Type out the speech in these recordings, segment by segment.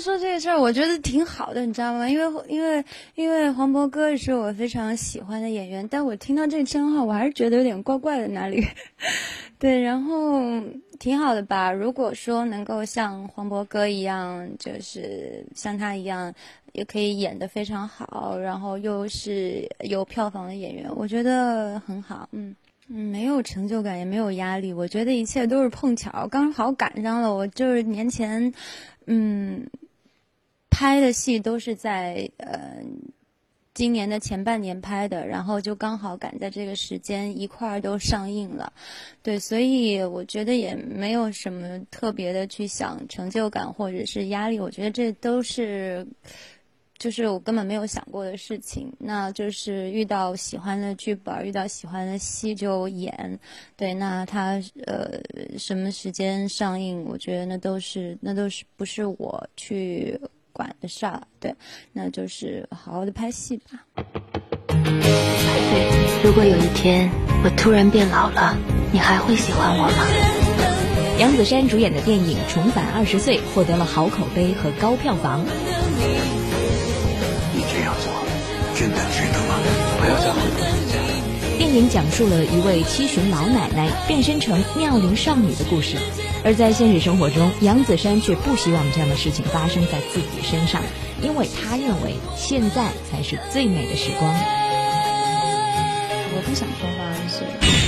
说这个事儿，我觉得挺好的，你知道吗？因为因为因为黄渤哥是我非常喜欢的演员，但我听到这个称号，我还是觉得有点怪怪的哪里。对，然后挺好的吧？如果说能够像黄渤哥一样，就是像他一样，也可以演得非常好，然后又是有票房的演员，我觉得很好。嗯嗯，没有成就感，也没有压力，我觉得一切都是碰巧，刚好赶上了。我就是年前，嗯，拍的戏都是在呃。今年的前半年拍的，然后就刚好赶在这个时间一块儿都上映了，对，所以我觉得也没有什么特别的去想成就感或者是压力，我觉得这都是，就是我根本没有想过的事情。那就是遇到喜欢的剧本，遇到喜欢的戏就演，对，那他呃什么时间上映，我觉得那都是那都是不是我去。管的事儿，对，那就是好好的拍戏吧。如果有一天我突然变老了，你还会喜欢我吗？杨子姗主演的电影《重返二十岁》获得了好口碑和高票房。你这样做真的值得吗？不要再回头是岸。电影讲述了一位七旬老奶奶变身成妙龄少女的故事。而在现实生活中，杨子姗却不希望这样的事情发生在自己身上，因为她认为现在才是最美的时光。我不想说话，是。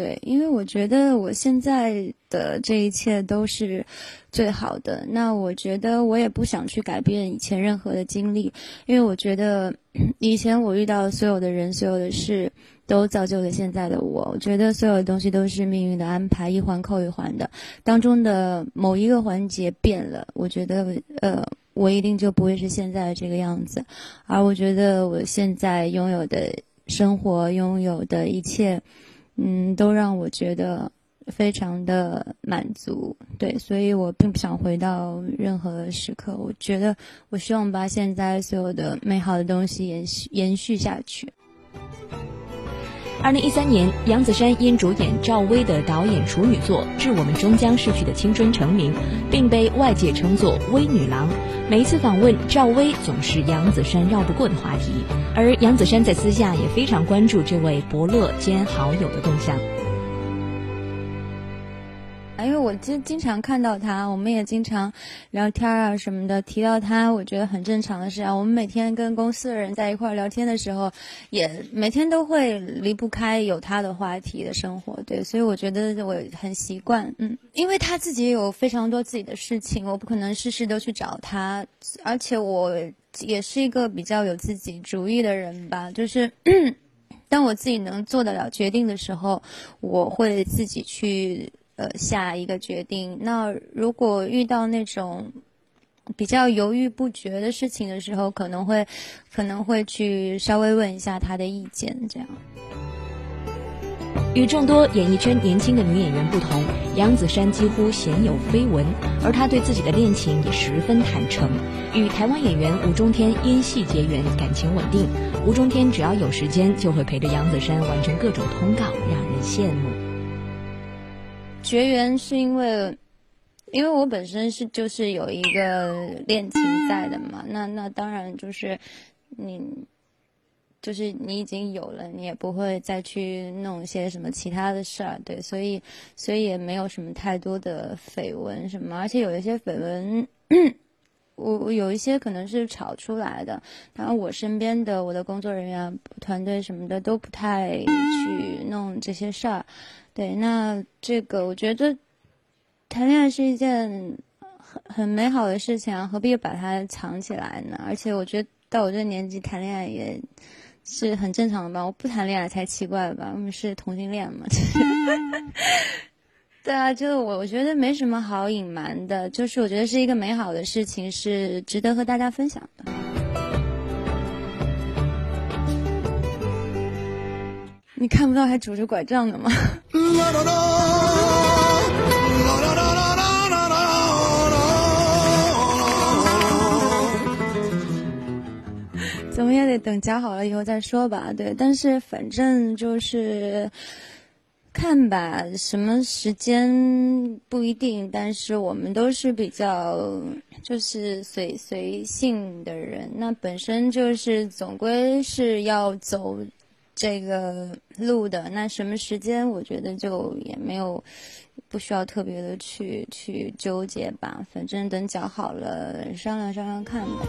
对，因为我觉得我现在的这一切都是最好的。那我觉得我也不想去改变以前任何的经历，因为我觉得 以前我遇到所有的人、所有的事。都造就了现在的我。我觉得所有的东西都是命运的安排，一环扣一环的。当中的某一个环节变了，我觉得，呃，我一定就不会是现在的这个样子。而我觉得我现在拥有的生活，拥有的一切，嗯，都让我觉得非常的满足。对，所以我并不想回到任何时刻。我觉得，我希望把现在所有的美好的东西延续延续下去。二零一三年，杨子姗因主演赵薇的导演处女作《致我们终将逝去的青春》成名，并被外界称作“薇女郎”。每一次访问，赵薇总是杨子姗绕不过的话题，而杨子姗在私下也非常关注这位伯乐兼好友的动向。我经经常看到他，我们也经常聊天啊什么的，提到他，我觉得很正常的事啊。我们每天跟公司的人在一块聊天的时候，也每天都会离不开有他的话题的生活，对，所以我觉得我很习惯，嗯，因为他自己有非常多自己的事情，我不可能事事都去找他，而且我也是一个比较有自己主意的人吧，就是 当我自己能做得了决定的时候，我会自己去。呃，下一个决定。那如果遇到那种比较犹豫不决的事情的时候，可能会可能会去稍微问一下他的意见，这样。与众多演艺圈年轻的女演员不同，杨子姗几乎鲜有绯闻，而她对自己的恋情也十分坦诚。与台湾演员吴中天因戏结缘，感情稳定。吴中天只要有时间，就会陪着杨子姗完成各种通告，让人羡慕。学员是因为，因为我本身是就是有一个恋情在的嘛，那那当然就是你，就是你已经有了，你也不会再去弄一些什么其他的事儿，对，所以所以也没有什么太多的绯闻什么，而且有一些绯闻，我我有一些可能是炒出来的，然后我身边的我的工作人员、团队什么的都不太去弄这些事儿。对，那这个我觉得谈恋爱是一件很很美好的事情啊，何必把它藏起来呢？而且我觉得到我这年纪谈恋爱也是很正常的吧，我不谈恋爱才奇怪吧，我们是同性恋嘛。对啊，就我我觉得没什么好隐瞒的，就是我觉得是一个美好的事情，是值得和大家分享的。你看不到还拄着拐杖的吗？怎么也得等夹好了以后再说吧。对，但是反正就是。看吧，什么时间不一定，但是我们都是比较就是随随性的人，那本身就是总归是要走这个路的，那什么时间，我觉得就也没有不需要特别的去去纠结吧，反正等脚好了商量商量看吧。